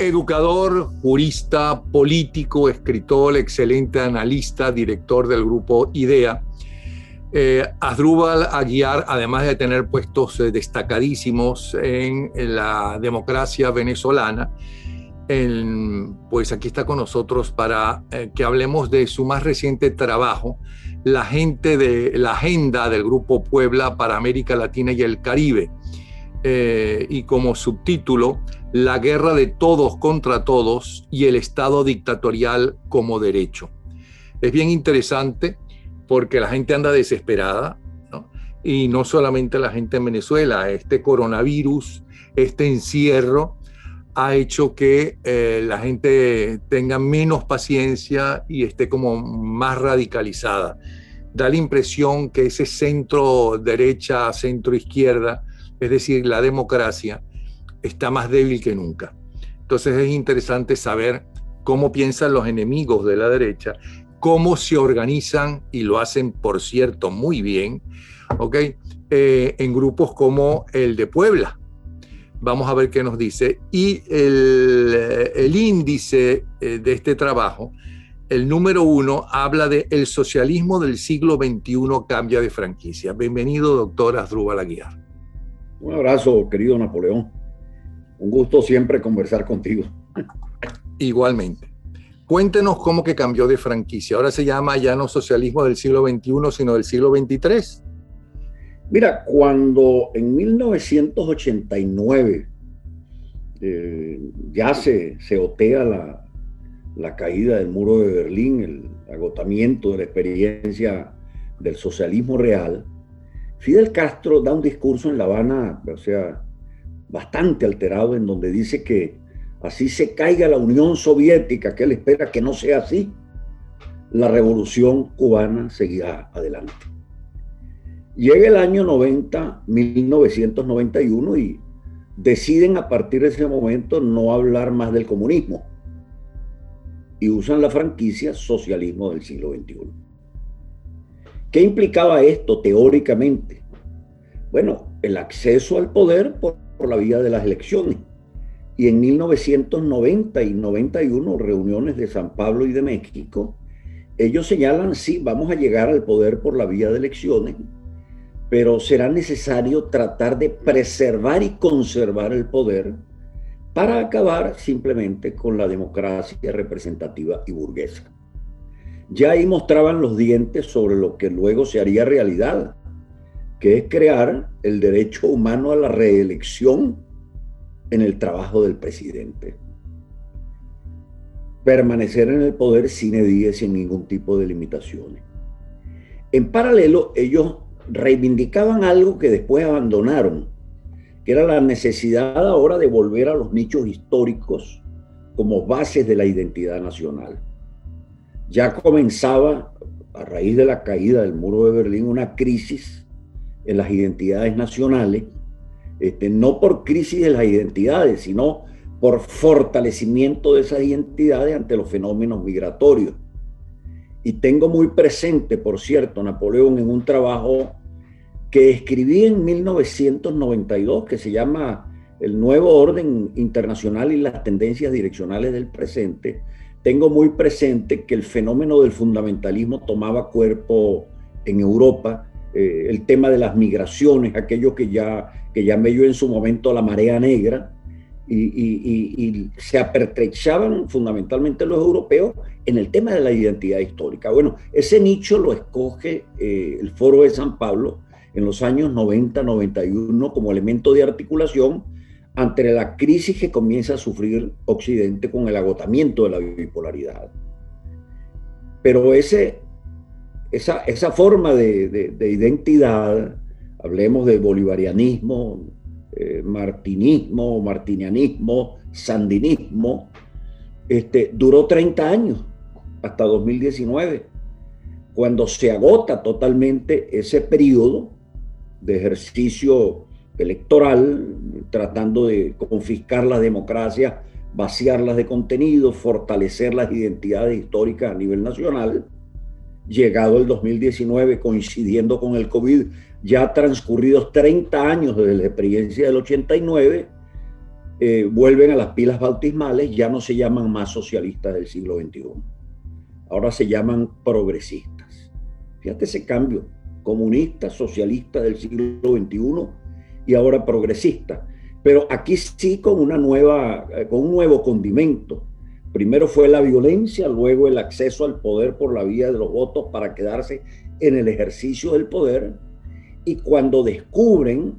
educador, jurista, político, escritor, excelente analista, director del grupo IDEA. Eh, Asdrúbal Aguiar, además de tener puestos eh, destacadísimos en, la democracia venezolana, pues aquí está con nosotros para eh, que hablemos de su más reciente trabajo, la, gente de, la agenda del Grupo Puebla para América Latina y el Caribe. Eh, y como subtítulo, La guerra de todos contra todos y el Estado dictatorial como derecho. Es bien interesante porque la gente anda desesperada, y no solamente la gente en Venezuela, este coronavirus, este encierro, ha hecho que eh, la gente tenga menos paciencia y esté como más radicalizada. Da la impresión que ese centro derecha, centro izquierda, es decir, la democracia, está más débil que nunca. Entonces es interesante saber cómo piensan los enemigos de la derecha, cómo se organizan, y lo hacen, por cierto, muy bien, ¿ok? Eh, en grupos como el de Puebla. Vamos a ver qué nos dice. Y el, el índice eh, de este trabajo, el número uno, habla de el socialismo del siglo XXI cambia de franquicia. Bienvenido, doctor Asdrúbal Aguiar. Un abrazo, querido Napoleón. Un gusto siempre conversar contigo. Igualmente. Cuéntenos cómo que cambió de franquicia. Ahora se llama ya no socialismo del siglo XXI, sino del siglo XXIII. Mira, cuando en 1989 eh, ya se, se otea la, la caída del muro de Berlín, el agotamiento de la experiencia del socialismo real, Fidel Castro da un discurso en La Habana, o sea, bastante alterado, en donde dice que así se caiga la Unión Soviética, que él espera que no sea así, la revolución cubana seguirá adelante. Llega el año 90, 1991, y deciden a partir de ese momento no hablar más del comunismo y usan la franquicia socialismo del siglo XXI. ¿Qué implicaba esto teóricamente? Bueno, el acceso al poder por, la vía de las elecciones. Y en 1990 y 91, reuniones de San Pablo y de México, ellos señalan, sí, vamos a llegar al poder por la vía de elecciones, pero será necesario tratar de preservar y conservar el poder para acabar simplemente con la democracia representativa y burguesa. Ya ahí mostraban los dientes sobre lo que luego se haría realidad, que es crear el derecho humano a la reelección en el trabajo del presidente. Permanecer en el poder sin edie, sin ningún tipo de limitaciones. En paralelo, ellos reivindicaban algo que después abandonaron, que era la necesidad ahora de volver a los nichos históricos como bases de la identidad nacional ya comenzaba, a raíz de la caída del muro de Berlín, una crisis en las identidades nacionales, este, no por crisis de las identidades, sino por fortalecimiento de esas identidades ante los fenómenos migratorios. Y tengo muy presente, por cierto, Napoleón, en un trabajo que escribí en 1992, que se llama El nuevo orden internacional y las tendencias direccionales del presente, tengo muy presente que el fenómeno del fundamentalismo tomaba cuerpo en Europa, eh, el tema de las migraciones, aquello que ya, que llamé yo en su momento la marea negra, y, se apertrechaban fundamentalmente los europeos en el tema de la identidad histórica. Bueno, ese nicho lo escoge eh, el Foro de San Pablo en los años 90-91 como elemento de articulación ante la crisis que comienza a sufrir Occidente con el agotamiento de la bipolaridad. Pero ese, esa, esa forma de, identidad, hablemos de bolivarianismo, eh, martinismo, martinianismo, sandinismo, este, duró 30 años, hasta 2019, cuando se agota totalmente ese periodo de ejercicio electoral, tratando de confiscar la democracia, vaciarlas de contenido, fortalecer las identidades históricas a nivel nacional. Llegado el 2019, coincidiendo con el COVID, ya transcurridos 30 años desde la experiencia del 89, eh, vuelven a las pilas bautismales, ya no se llaman más socialistas del siglo XXI, ahora se llaman progresistas. Fíjate ese cambio, comunista, socialista del siglo XXI y ahora progresista. Pero aquí sí con una nueva, eh, con un nuevo condimento. Primero fue la violencia, luego el acceso al poder por la vía de los votos para quedarse en el ejercicio del poder. Y cuando descubren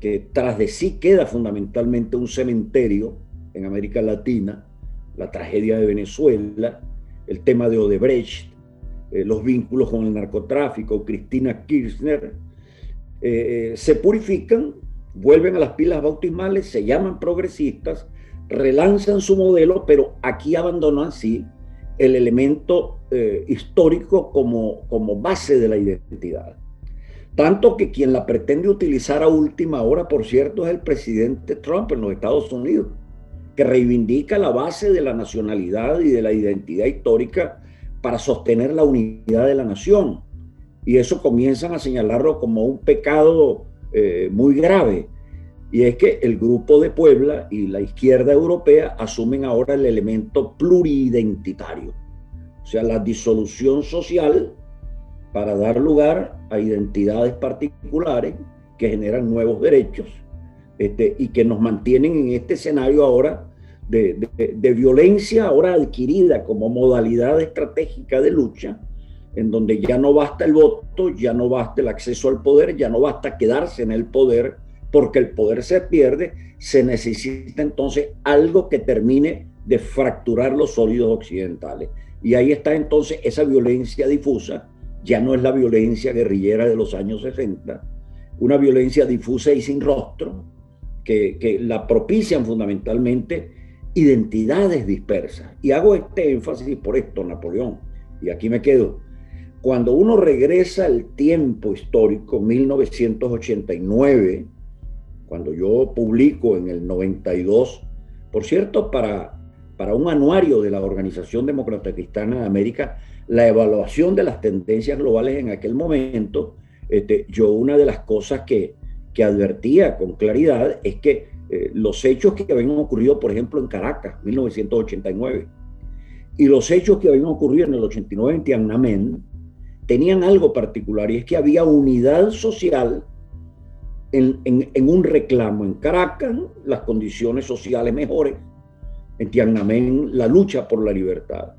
que tras de sí queda fundamentalmente un cementerio en América Latina, la tragedia de Venezuela, el tema de Odebrecht, eh, los vínculos con el narcotráfico, Cristina Kirchner, eh, se purifican, vuelven a las pilas bautismales, se llaman progresistas, relanzan su modelo, pero aquí abandonan sí el elemento eh, histórico como, como base de la identidad. Tanto que quien la pretende utilizar a última hora, por cierto, es el presidente Trump en los Estados Unidos, que reivindica la base de la nacionalidad y de la identidad histórica para sostener la unidad de la nación. Y eso comienzan a señalarlo como un pecado eh, muy grave. Y es que el grupo de Puebla y la izquierda europea asumen ahora el elemento pluridentitario, o sea, la disolución social para dar lugar a identidades particulares que generan nuevos derechos este, y que nos mantienen en este escenario ahora de, de, violencia ahora adquirida como modalidad estratégica de lucha, en donde ya no basta el voto, ya no basta el acceso al poder, ya no basta quedarse en el poder, porque el poder se pierde, se necesita entonces algo que termine de fracturar los sólidos occidentales. Y ahí está entonces esa violencia difusa ya no es la violencia guerrillera de los años 60, una violencia difusa y sin rostro, que, la propician fundamentalmente identidades dispersas. Y hago este énfasis por esto, Napoleón, y aquí me quedo. Cuando uno regresa al tiempo histórico, 1989, cuando yo publico en el 92, por cierto, para, para un anuario de la Organización Demócrata Cristiana de América, la evaluación de las tendencias globales en aquel momento, este, yo una de las cosas que, que advertía con claridad es que eh, los hechos que habían ocurrido, por ejemplo, en Caracas, 1989, y los hechos que habían ocurrido en el 89 en Tiananmen, tenían algo particular, y es que había unidad social en, en, en un reclamo. En Caracas, las condiciones sociales mejores, en Tiananmen, la lucha por la libertad.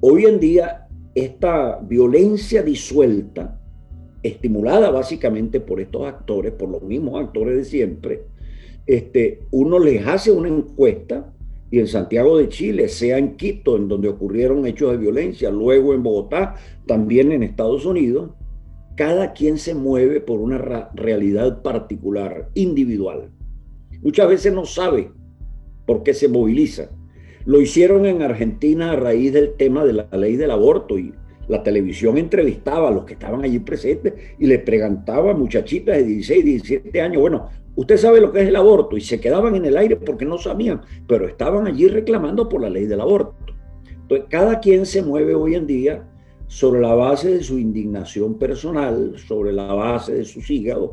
Hoy en día, esta violencia disuelta, estimulada básicamente por estos actores, por los mismos actores de siempre, este, uno les hace una encuesta y en Santiago de Chile, sea en Quito, en donde ocurrieron hechos de violencia, luego en Bogotá, también en Estados Unidos, cada quien se mueve por una realidad particular, individual. Muchas veces no sabe por qué se moviliza. Lo hicieron en Argentina a raíz del tema de la ley del aborto y la televisión entrevistaba a los que estaban allí presentes y les preguntaba a muchachitas de 16, 17 años, bueno, usted sabe lo que es el aborto y se quedaban en el aire porque no sabían, pero estaban allí reclamando por la ley del aborto. Entonces, cada quien se mueve hoy en día sobre la base de su indignación personal, sobre la base de sus hígados,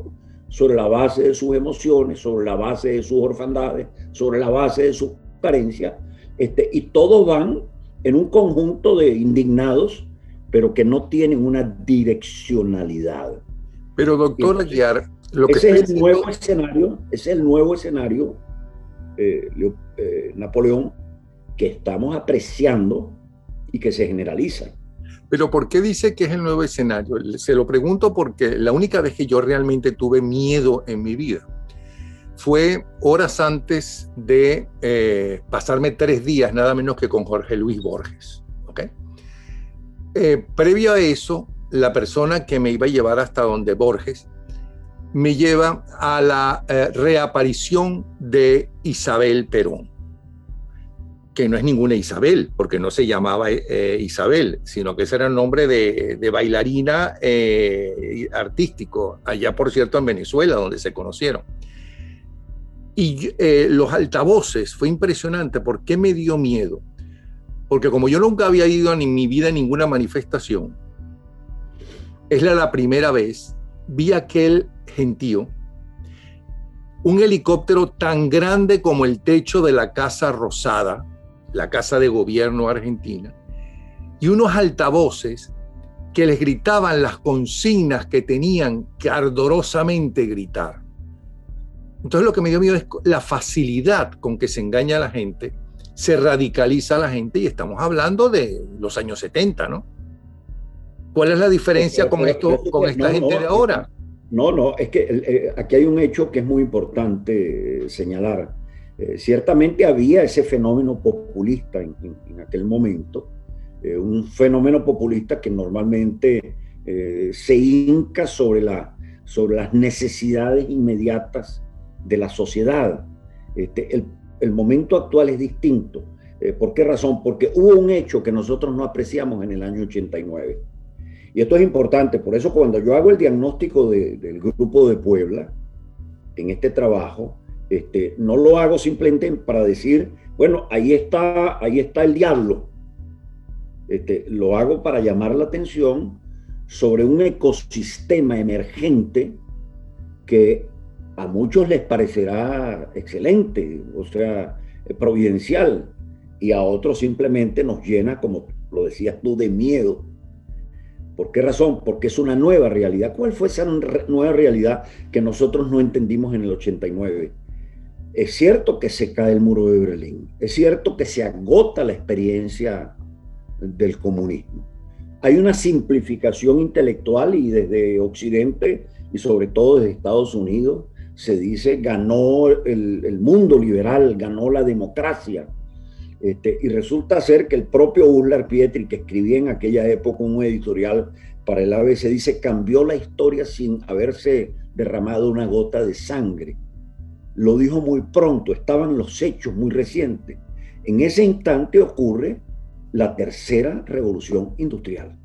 sobre la base de sus emociones, sobre la base de sus orfandades, sobre la base de sus carencias, este, y todos van en un conjunto de indignados, pero que no tienen una direccionalidad. Pero doctor Aguiar, lo que ese es el nuevo escenario, es el nuevo escenario, eh, eh, Napoleón, que estamos apreciando y que se generaliza. Pero ¿por qué dice que es el nuevo escenario? Se lo pregunto porque la única vez que yo realmente tuve miedo en mi vida fue horas antes de eh, pasarme tres días, nada menos que con Jorge Luis Borges. ¿okay? Eh, previo a eso, la persona que me iba a llevar hasta donde Borges me lleva a la eh, reaparición de Isabel Perón, que no es ninguna Isabel, porque no se llamaba Isabel, sino que ese era el nombre de, bailarina artístico, allá por cierto en Venezuela, donde se conocieron. Y eh, los altavoces, fue impresionante. ¿Por qué me dio miedo? Porque como yo nunca había ido en mi vida a ninguna manifestación, es la, la primera vez, vi aquel gentío un helicóptero tan grande como el techo de la Casa Rosada, la Casa de Gobierno argentina, y unos altavoces que les gritaban las consignas que tenían que ardorosamente gritar. Entonces lo que me dio miedo es la facilidad con que se engaña a la gente, se radicaliza a la gente y estamos hablando de los años 70, ¿no? ¿Cuál es la diferencia con, esto, con esta gente de ahora? No, no, es que eh, aquí hay un hecho que es muy importante eh, señalar. Eh, ciertamente había ese fenómeno populista en, aquel momento, un fenómeno populista que normalmente se hinca sobre, la, sobre las necesidades inmediatas de la sociedad. Este, el, el, momento actual es distinto. ¿Por qué razón? Porque hubo un hecho que nosotros no apreciamos en el año 89 y esto es importante, por eso cuando yo hago el diagnóstico del grupo de Puebla, en este trabajo, este, no lo hago simplemente para decir, bueno, ahí está, ahí está el diablo. Este, lo hago para llamar la atención sobre un ecosistema emergente que a muchos les parecerá excelente, o sea, providencial, y a otros simplemente nos llena, como lo decías tú, de miedo ¿Por qué razón? Porque es una nueva realidad. ¿Cuál fue esa nueva realidad que nosotros no entendimos en el 89? Es cierto que se cae el muro de Berlín, es cierto que se agota la experiencia del comunismo. Hay una simplificación intelectual y desde Occidente y sobre todo desde Estados Unidos se dice ganó el, mundo liberal, ganó la democracia este, y resulta ser que el propio Urlar Pietri, que escribía en aquella época un editorial para el ABC, dice, cambió la historia sin haberse derramado una gota de sangre. Lo dijo muy pronto, estaban los hechos muy recientes. En ese instante ocurre la tercera revolución industrial.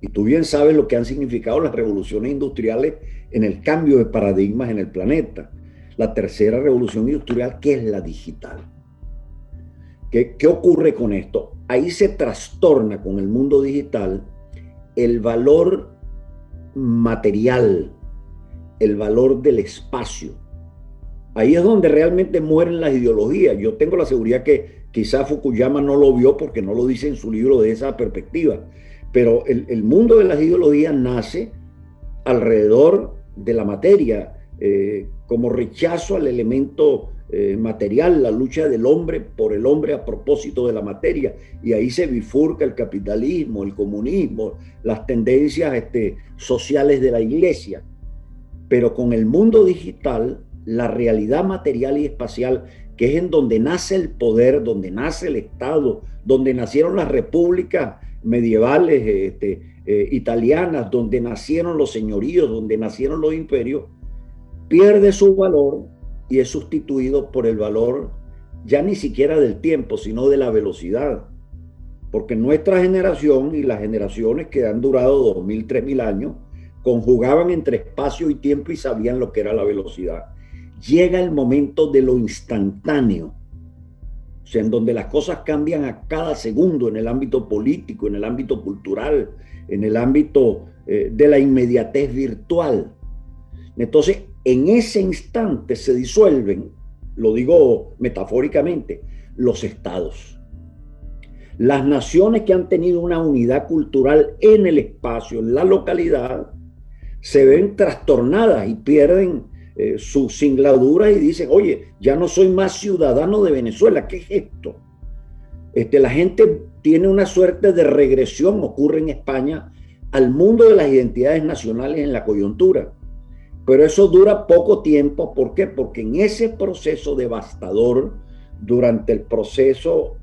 Y tú bien sabes lo que han significado las revoluciones industriales en el cambio de paradigmas en el planeta. La tercera revolución industrial, que es la digital. ¿Qué, ocurre con esto? Ahí se trastorna con el mundo digital el valor material, el valor del espacio. Ahí es donde realmente mueren las ideologías. Yo tengo la seguridad que quizá Fukuyama no lo vio porque no lo dice en su libro de esa perspectiva, pero el, mundo de las ideologías nace alrededor de la materia, eh, como rechazo al elemento eh, material, la lucha del hombre por el hombre a propósito de la materia. Y ahí se bifurca el capitalismo, el comunismo, las tendencias este, sociales de la iglesia. Pero con el mundo digital, la realidad material y espacial, que es en donde nace el poder, donde nace el Estado, donde nacieron las repúblicas medievales este, eh, italianas, donde nacieron los señoríos, donde nacieron los imperios, pierde su valor y es sustituido por el valor ya ni siquiera del tiempo, sino de la velocidad. Porque nuestra generación y las generaciones que han durado 2.000, 3.000 años conjugaban entre espacio y tiempo y sabían lo que era la velocidad. Llega el momento de lo instantáneo, o sea, en donde las cosas cambian a cada segundo en el ámbito político, en el ámbito cultural, en el ámbito eh, de la inmediatez virtual. Entonces, en ese instante se disuelven, lo digo metafóricamente, los estados. Las naciones que han tenido una unidad cultural en el espacio, en la localidad, se ven trastornadas y pierden eh, su singladura y dicen, oye, ya no soy más ciudadano de Venezuela, ¿qué es esto? Este, la gente tiene una suerte de regresión, ocurre en España, al mundo de las identidades nacionales en la coyuntura. Pero eso dura poco tiempo. ¿Por qué? Porque en ese proceso devastador, durante el proceso,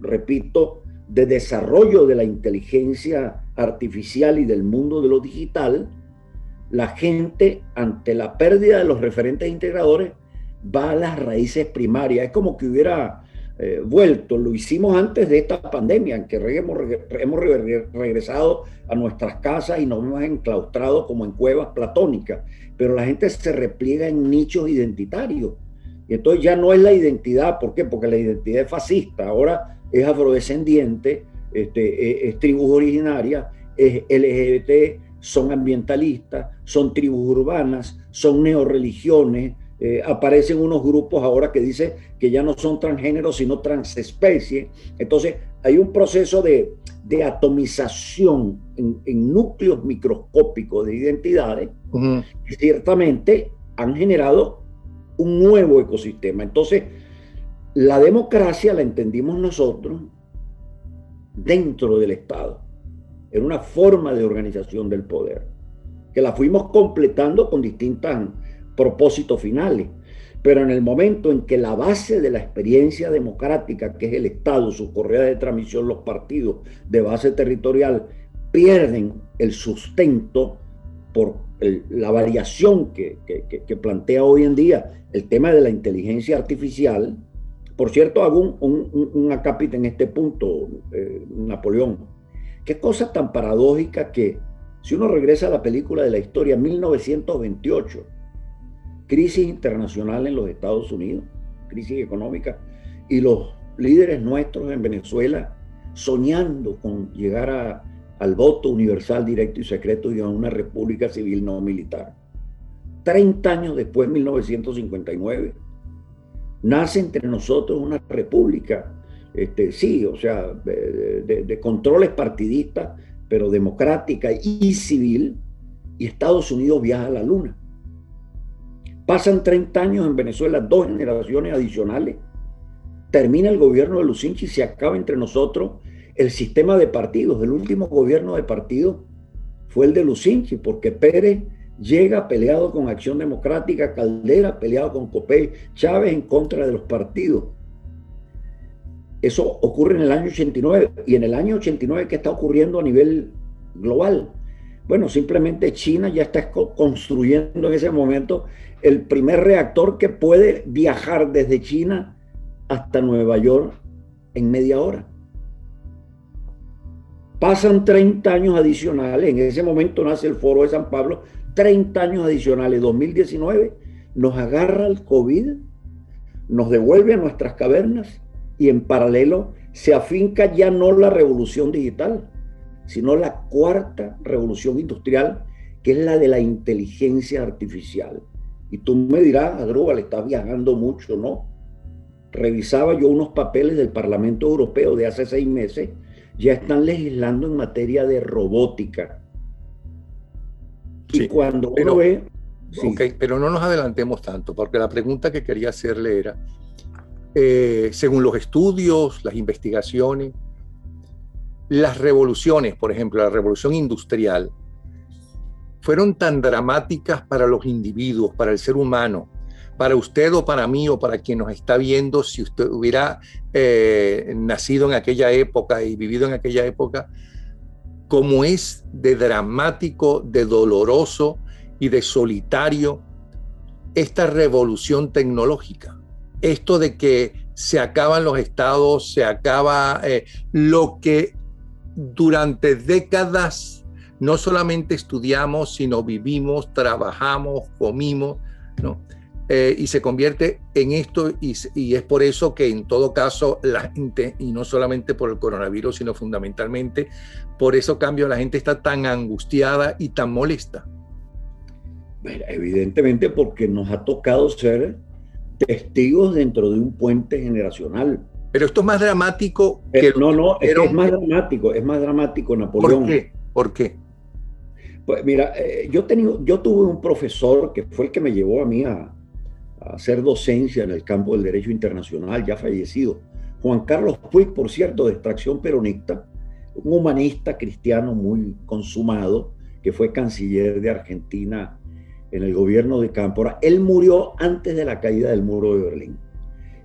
repito, de desarrollo de la inteligencia artificial y del mundo de lo digital, la gente ante la pérdida de los referentes integradores va a las raíces primarias. Es como que hubiera eh, vuelto, lo hicimos antes de esta pandemia, en que hemos, regresado a nuestras casas y nos hemos enclaustrado como en cuevas platónicas pero la gente se repliega en nichos identitarios. Y entonces ya no es la identidad, ¿por qué? Porque la identidad es fascista, ahora es afrodescendiente, este, es, tribus originarias, es LGBT, son ambientalistas, son tribus urbanas, son neoreligiones, Eh, aparecen unos grupos ahora que dicen que ya no son transgéneros, sino transespecie. Entonces, hay un proceso de, atomización en, núcleos microscópicos de identidades que ciertamente han generado un nuevo ecosistema. Entonces, la democracia la entendimos nosotros dentro del Estado, en una forma de organización del poder, que la fuimos completando con distintos propósitos finales. Pero en el momento en que la base de la experiencia democrática, que es el Estado, sus correas de transmisión, los partidos de base territorial, pierden el sustento por la variación que, plantea hoy en día el tema de la inteligencia artificial. Por cierto, hago un, un, acápite en este punto, eh, Napoleón. Qué cosa tan paradójica que si uno regresa a la película de la historia, 1928, crisis internacional en los Estados Unidos, crisis económica, y los líderes nuestros en Venezuela soñando con llegar al voto universal, directo y secreto y a una república civil no militar. 30 años después, 1959, nace entre nosotros una república, este, sí, o sea, de, controles partidistas, pero democrática y civil, y Estados Unidos viaja a la luna. Pasan 30 años en Venezuela, dos generaciones adicionales. Termina el gobierno de Lucinchi y se acaba entre nosotros el sistema de partidos. El último gobierno de partido fue el de Lucinchi, porque Pérez llega peleado con Acción Democrática, Caldera peleado con Copey, Chávez en contra de los partidos. Eso ocurre en el año 89. Y en el año 89, ¿qué está ocurriendo a nivel global? Bueno, simplemente China ya está construyendo en ese momento el primer reactor que puede viajar desde China hasta Nueva York en media hora. Pasan 30 años adicionales, en ese momento nace el foro de San Pablo, 30 años adicionales, 2019, nos agarra el COVID, nos devuelve a nuestras cavernas y en paralelo se afinca ya no la revolución digital, sino la cuarta revolución industrial, que es la de la inteligencia artificial. Y tú me dirás, le estás viajando mucho, ¿no? Revisaba yo unos papeles del Parlamento Europeo de hace seis meses, ya están legislando en materia de robótica. y cuando uno ve... Ok, pero no nos adelantemos tanto, porque la pregunta que quería hacerle era, eh, según los estudios, las investigaciones, las revoluciones, por ejemplo, la revolución industrial, fueron tan dramáticas para los individuos, para el ser humano, para usted o para mí o para quien nos está viendo, si usted hubiera eh, nacido en aquella época y vivido en aquella época, como es de dramático, de doloroso y de solitario esta revolución tecnológica. Esto de que se acaban los estados, se acaba eh, lo que durante décadas no solamente estudiamos, sino vivimos, trabajamos, comimos, ¿no? Eh, y se convierte en esto y, es por eso que en todo caso la gente, y no solamente por el coronavirus, sino fundamentalmente por eso cambio, la gente está tan angustiada y tan molesta. evidentemente porque nos ha tocado ser testigos dentro de un puente generacional. Pero esto es más dramático que... No, no, es, es más dramático, es más dramático, Napoleón. ¿Por qué? ¿Por qué? Pues mira, eh, yo, tenido, yo tuve un profesor que fue el que me llevó a mí a, hacer docencia en el campo del derecho internacional, ya fallecido. Juan Carlos Puig, por cierto, de extracción peronista, un humanista cristiano muy consumado, que fue canciller de Argentina en el gobierno de Cámpora. Él murió antes de la caída del muro de Berlín.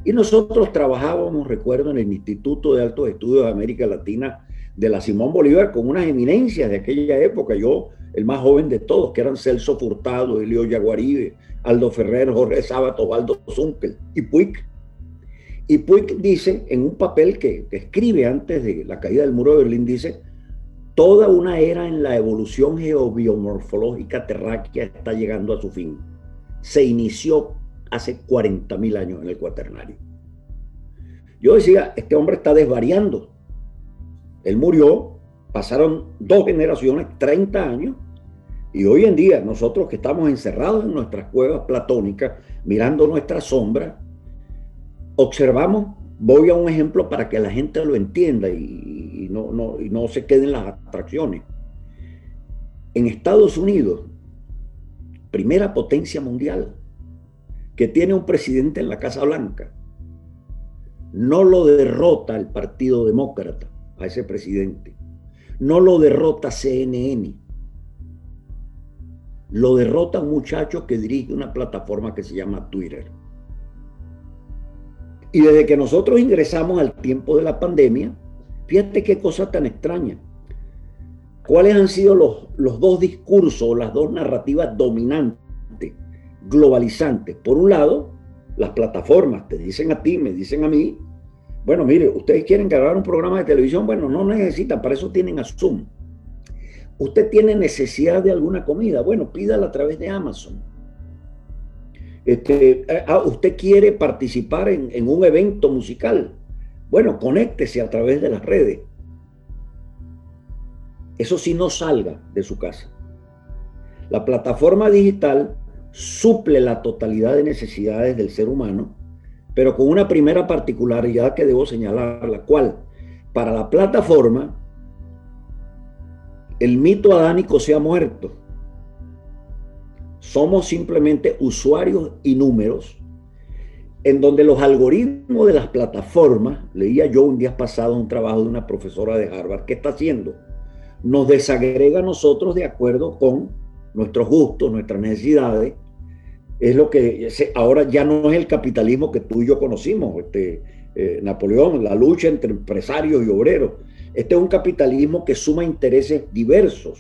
Y nosotros trabajábamos, recuerdo, en el Instituto de Altos Estudios de América Latina de la Simón Bolívar con unas eminencias de aquella época. Yo el más joven de todos, que eran Celso Furtado, Elio Yaguaribe, Aldo Ferrer, Jorge Sábato, Osvaldo Zunkel y Puig. Y Puig dice, en un papel que, escribe antes de la caída del muro de Berlín, dice, toda una era en la evolución geobiomorfológica terráquea está llegando a su fin. Se inició hace 40.000 años en el cuaternario. Yo decía, este hombre está desvariando. Él murió, pasaron dos generaciones, 30 años, Y hoy en día, nosotros que estamos encerrados en nuestras cuevas platónicas, mirando nuestra sombra, observamos, voy a un ejemplo para que la gente lo entienda y, no, no, y no se queden las abstracciones. En Estados Unidos, primera potencia mundial, que tiene un presidente en la Casa Blanca, no lo derrota el Partido Demócrata a ese presidente, no lo derrota CNN, lo derrota un muchacho que dirige una plataforma que se llama Twitter. Y desde que nosotros ingresamos al tiempo de la pandemia, fíjate qué cosa tan extraña. ¿Cuáles han sido los, los dos discursos, las dos narrativas dominantes, globalizantes? Por un lado, las plataformas te dicen a ti, me dicen a mí, bueno, mire, ustedes quieren grabar un programa de televisión, bueno, no necesitan, para eso tienen a Zoom. Usted tiene necesidad de alguna comida, bueno, pídala a través de Amazon este, eh, ah, usted quiere participar en, un evento musical. Bueno, conéctese a través de las redes. Eso sí, no salga de su casa. La plataforma digital suple la totalidad de necesidades del ser humano, pero con una primera particularidad que debo señalar, la cual para la plataforma el mito adánico se ha muerto somos simplemente usuarios y números en donde los algoritmos de las plataformas, leía yo un día pasado un trabajo de una profesora de Harvard, ¿qué está haciendo? Nos desagrega a nosotros de acuerdo con nuestros gustos, nuestras necesidades. Es lo que ahora ya no es el capitalismo que tú y yo conocimos, este, eh, Napoleón, la lucha entre empresarios y obreros. Este es un capitalismo que suma intereses diversos.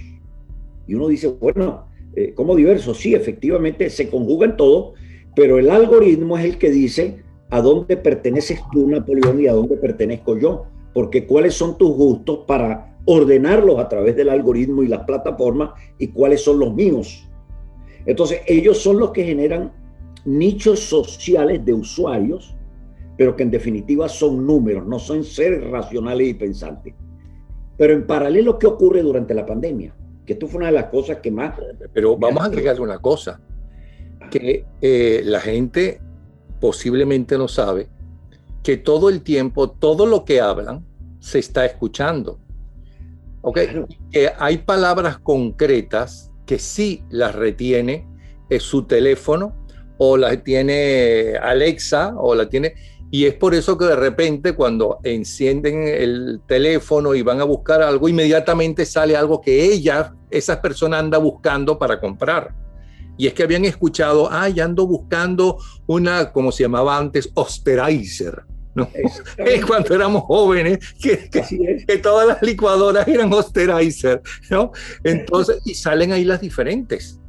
Y uno dice, bueno, eh, como diversos. Sí, efectivamente se conjugan todo, pero el algoritmo es el que dice a dónde perteneces tú, Napoleón, y a dónde pertenezco yo. Porque cuáles son tus gustos para ordenarlos a través del algoritmo y las plataformas y cuáles son los míos. Entonces, ellos son los que generan nichos sociales de usuarios, pero que en definitiva son números, no son seres racionales y pensantes. Pero en paralelo, ¿qué ocurre durante la pandemia? que esto fue una de las cosas que más... Pero vamos a agregarle una cosa, que eh, la gente posiblemente no sabe que todo el tiempo, todo lo que hablan, se está escuchando. ¿Ok? Que hay palabras concretas que sí las retiene es su teléfono o las tiene Alexa o la tiene y es por eso que de repente cuando encienden el teléfono y van a buscar algo, inmediatamente sale algo que ella, esa persona anda buscando para comprar. Y es que habían escuchado, ya ando buscando una, como se llamaba antes, Osterizer. ¿no? Es cuando éramos jóvenes, que, que, todas las licuadoras eran Osterizer, ¿no? Entonces, y salen ahí las diferentes.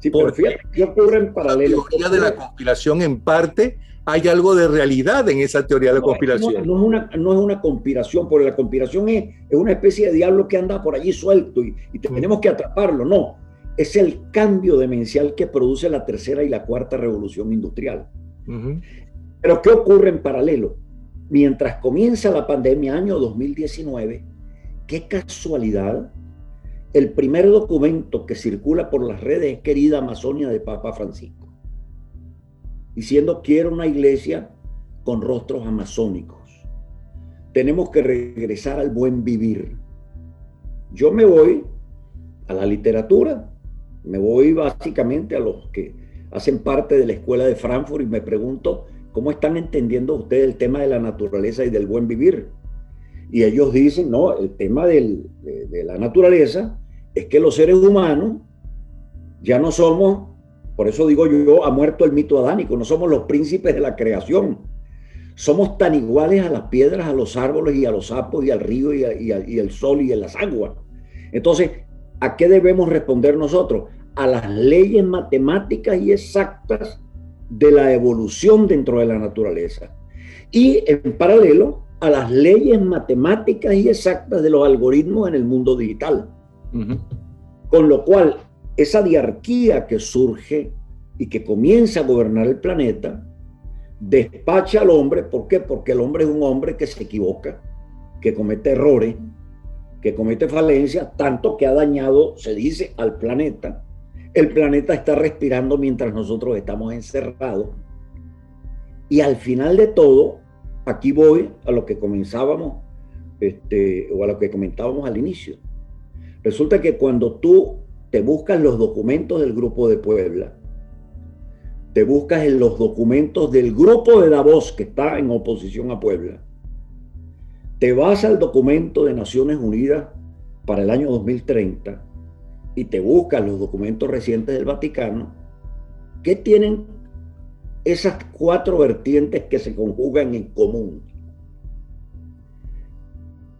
Sí, pero fíjate, ¿qué ocurre en paralelo? La teoría de la conspiración en parte hay algo de realidad en esa teoría de la conspiración. No, es una, no, es una, conspiración, porque la conspiración es, es, una especie de diablo que anda por allí suelto y, y tenemos que atraparlo. No, es el cambio demencial que produce la tercera y la cuarta revolución industrial. Pero ¿qué ocurre en paralelo? Mientras comienza la pandemia, año 2019, qué casualidad, el primer documento que circula por las redes es Querida Amazonia de Papa Francisco diciendo quiero una iglesia con rostros amazónicos. Tenemos que regresar al buen vivir. Yo me voy a la literatura, me voy básicamente a los que hacen parte de la escuela de Frankfurt y me pregunto cómo están entendiendo ustedes el tema de la naturaleza y del buen vivir. Y ellos dicen, no, el tema de, la naturaleza es que los seres humanos ya no somos por eso digo yo, ha muerto el mito adánico, no somos los príncipes de la creación. Somos tan iguales a las piedras, a los árboles y a los sapos y al río y, al sol y a las aguas. Entonces, ¿a qué debemos responder nosotros? A las leyes matemáticas y exactas de la evolución dentro de la naturaleza. Y en paralelo a las leyes matemáticas y exactas de los algoritmos en el mundo digital. Con lo cual, esa diarquía que surge y que comienza a gobernar el planeta, despacha al hombre, ¿por qué? Porque el hombre es un hombre que se equivoca, que comete errores, que comete falencia, tanto que ha dañado, se dice, al planeta. El planeta está respirando mientras nosotros estamos encerrados. Y al final de todo, aquí voy a lo que comenzábamos, este, o a lo que comentábamos al inicio. Resulta que cuando tú te buscas los documentos del Grupo de Puebla, te buscas en los documentos del Grupo de Davos que está en oposición a Puebla, te vas al documento de Naciones Unidas para el año 2030 y te buscas los documentos recientes del Vaticano, ¿qué tienen esas cuatro vertientes que se conjugan en común?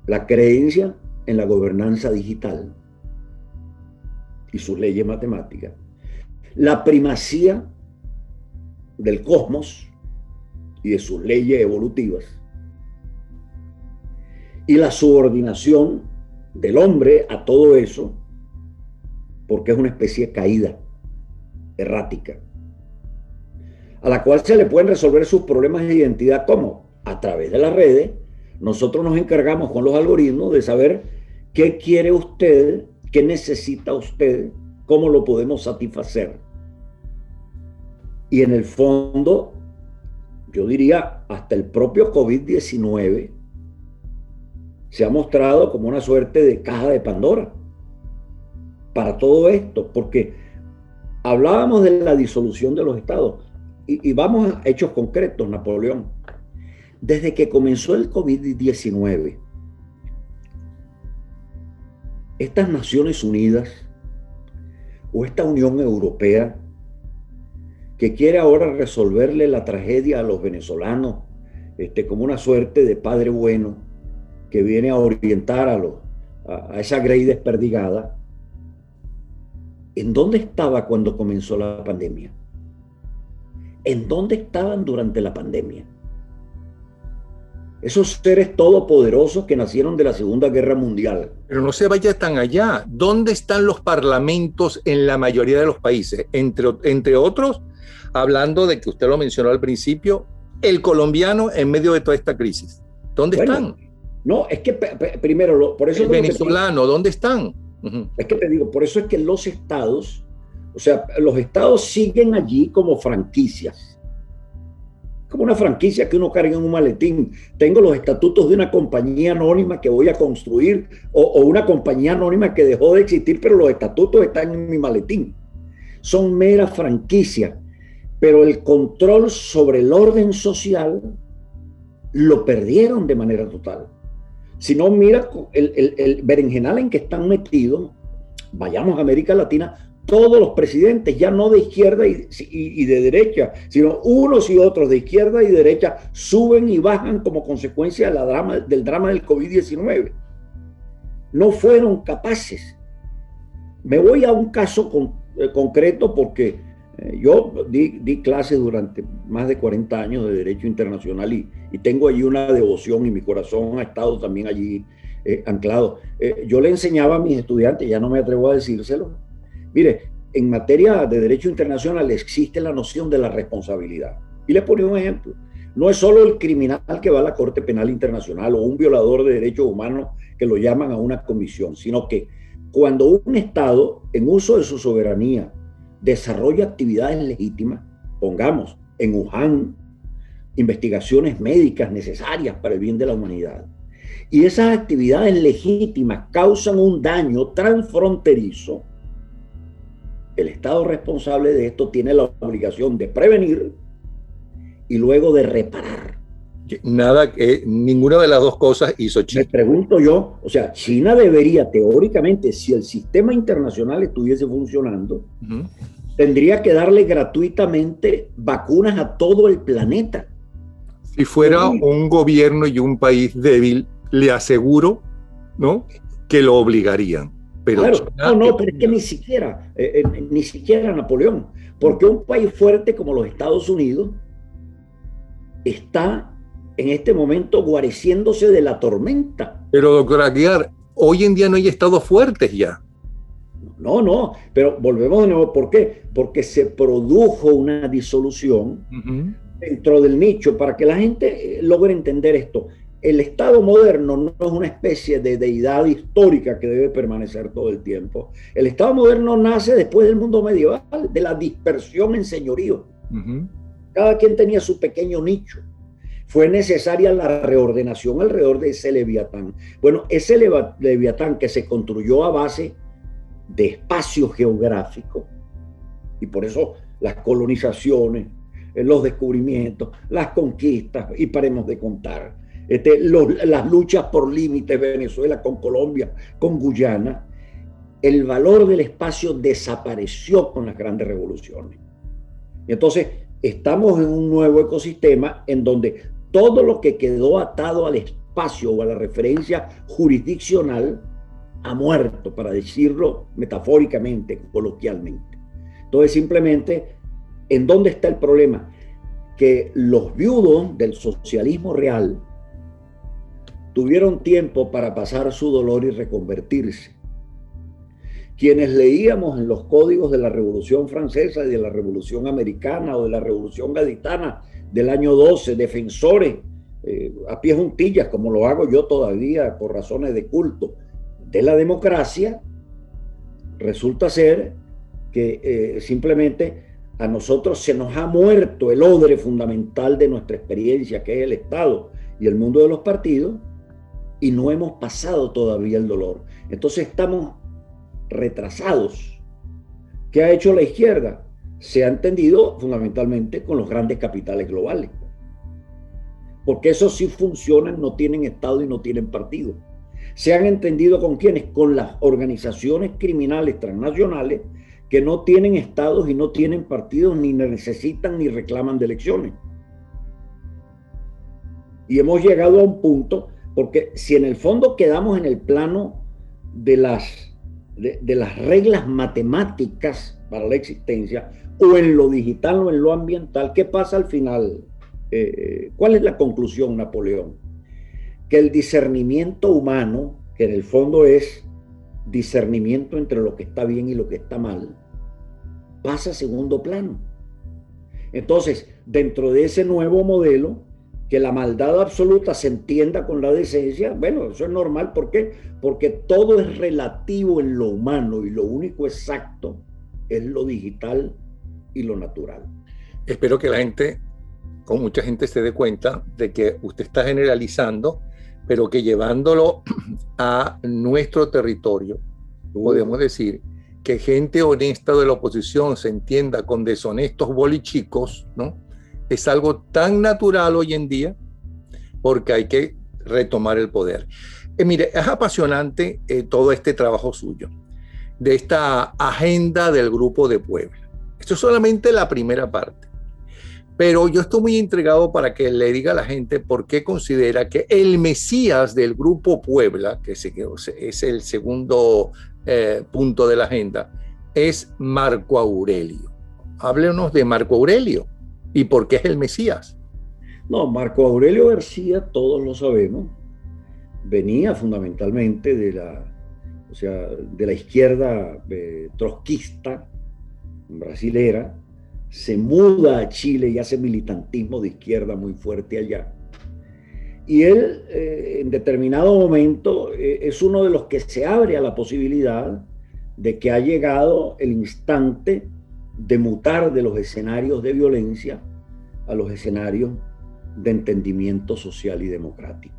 La creencia en la gobernanza digital y sus leyes matemáticas, la primacía del cosmos y de sus leyes evolutivas, y la subordinación del hombre a todo eso, porque es una especie caída, errática, a la cual se le pueden resolver sus problemas de identidad como a través de las redes. Nosotros nos encargamos con los algoritmos de saber qué quiere usted, qué necesita usted, cómo lo podemos satisfacer. Y en el fondo, yo diría, hasta el propio COVID-19 se ha mostrado como una suerte de caja de Pandora para todo esto, porque hablábamos de la disolución de los estados y, vamos a hechos concretos, Napoleón. Desde que comenzó el COVID-19, estas Naciones Unidas o esta Unión Europea que quiere ahora resolverle la tragedia a los venezolanos este, como una suerte de padre bueno, que viene a orientar a, los, a, esa Grey desperdigada, ¿en dónde estaba cuando comenzó la pandemia? ¿En dónde estaban durante la pandemia? Esos seres todopoderosos que nacieron de la Segunda Guerra Mundial. Pero no se vaya tan allá. ¿Dónde están los parlamentos en la mayoría de los países? Entre, entre otros, hablando de que usted lo mencionó al principio, el colombiano en medio de toda esta crisis. ¿Dónde están? No, es que primero, por eso... El venezolano, ¿dónde están? Es que te digo, por eso es que los estados, o sea, los estados siguen allí como franquicias. Como una franquicia que uno carga en un maletín. Tengo los estatutos de una compañía anónima que voy a construir o, o una compañía anónima que dejó de existir, pero los estatutos están en mi maletín. Son meras franquicias, pero el control sobre el orden social lo perdieron de manera total. Si no, mira el, el, berenjenal en que están metidos, vayamos a América Latina, todos los presidentes, ya no de izquierda y, de derecha, sino unos y otros de izquierda y derecha, suben y bajan como consecuencia drama, del drama del COVID-19. No fueron capaces. Me voy a un caso eh, concreto porque yo di, clases durante más de 40 años de Derecho Internacional y, tengo allí una devoción y mi corazón ha estado también allí eh, anclado. Eh, yo le enseñaba a mis estudiantes, ya no me atrevo a decírselo, mire, en materia de Derecho Internacional existe la noción de la responsabilidad. Y les ponía un ejemplo. No es solo el criminal que va a la Corte Penal Internacional o un violador de derechos humanos que lo llaman a una comisión, sino que cuando un Estado, en uso de su soberanía, desarrolla actividades legítimas, pongamos en Wuhan, investigaciones médicas necesarias para el bien de la humanidad. Y esas actividades legítimas causan un daño transfronterizo. El Estado responsable de esto tiene la obligación de prevenir y luego de reparar. Nada, que ninguna de las dos cosas hizo China. Me pregunto yo, o sea, China debería teóricamente, si el sistema internacional estuviese funcionando, tendría que darle gratuitamente vacunas a todo el planeta. Si fuera un gobierno y un país débil, le aseguro, ¿no? Que lo obligarían. Pero no, no, pero es que ni siquiera, eh, eh, ni siquiera Napoleón, porque un país fuerte como los Estados Unidos está en este momento guareciéndose de la tormenta. Pero, doctor Aguiar, hoy en día no hay estados fuertes ya. No, no, pero volvemos de nuevo. ¿Por qué? Porque se produjo una disolución dentro del nicho para que la gente eh, logre entender esto. el Estado moderno no es una especie de deidad histórica que debe permanecer todo el tiempo. El Estado moderno nace después del mundo medieval, de la dispersión en señorío. Cada quien tenía su pequeño nicho. Fue necesaria la reordenación alrededor de ese leviatán. Bueno, ese leviatán que se construyó a base de espacio geográfico, y por eso las colonizaciones, eh, los descubrimientos, las conquistas, y paremos de contar, este, las luchas por límites, Venezuela con Colombia, con Guyana, el valor del espacio desapareció con las grandes revoluciones. Entonces estamos en un nuevo ecosistema en donde todo lo que quedó atado al espacio o a la referencia jurisdiccional ha muerto, para decirlo metafóricamente, coloquialmente. Entonces simplemente, ¿en dónde está el problema? Que los viudos del socialismo real, tuvieron tiempo para pasar su dolor y reconvertirse. Quienes leíamos en los códigos de la Revolución Francesa y de la Revolución Americana o de la Revolución Gaditana del año 12, defensores eh, a pies juntillas, como lo hago yo todavía por razones de culto, de la democracia, resulta ser que eh, simplemente a nosotros se nos ha muerto el odre fundamental de nuestra experiencia, que es el Estado y el mundo de los partidos, y no hemos pasado todavía el dolor. Entonces estamos retrasados. ¿Qué ha hecho la izquierda? Se ha entendido fundamentalmente con los grandes capitales globales. Porque esos sí funcionan, no tienen Estado y no tienen partido. Se han entendido con quiénes? Con las organizaciones criminales transnacionales que no tienen estados y no tienen partidos, ni necesitan ni reclaman de elecciones. Y hemos llegado a un punto porque si en el fondo quedamos en el plano de las, de, las reglas matemáticas para la existencia, o en lo digital o en lo ambiental, ¿qué pasa al final? Eh, ¿Cuál es la conclusión, Napoleón? Que el discernimiento humano, que en el fondo es discernimiento entre lo que está bien y lo que está mal, pasa a segundo plano. Entonces, dentro de ese nuevo modelo, que la maldad absoluta se entienda con la decencia, bueno, eso es normal. ¿Por qué? Porque todo es relativo en lo humano y lo único exacto es lo digital y lo natural. Espero que la gente, con mucha gente, se dé cuenta de que usted está generalizando, pero que llevándolo a nuestro territorio, podemos decir que gente honesta de la oposición se entienda con deshonestos bolichicos, ¿no? es algo tan natural hoy en día porque hay que retomar el poder. Eh, mire, es apasionante eh, todo este trabajo suyo, de esta agenda del Grupo de Puebla. Esto es solamente la primera parte. Pero yo estoy muy intrigado para que le diga a la gente por qué considera que el Mesías del Grupo Puebla, que es el segundo eh, punto de la agenda, es Marco Aurelio. Háblenos de Marco Aurelio. ¿Y por qué es el Mesías? No, Marco Aurelio García, todos lo sabemos, venía fundamentalmente de la, o sea, de la izquierda eh, trotskista brasilera, se muda a Chile y hace militantismo de izquierda muy fuerte allá. Y él, eh, en determinado momento, eh, es uno de los que se abre a la posibilidad de que ha llegado el instante de mutar de los escenarios de violencia a los escenarios de entendimiento social y democrático.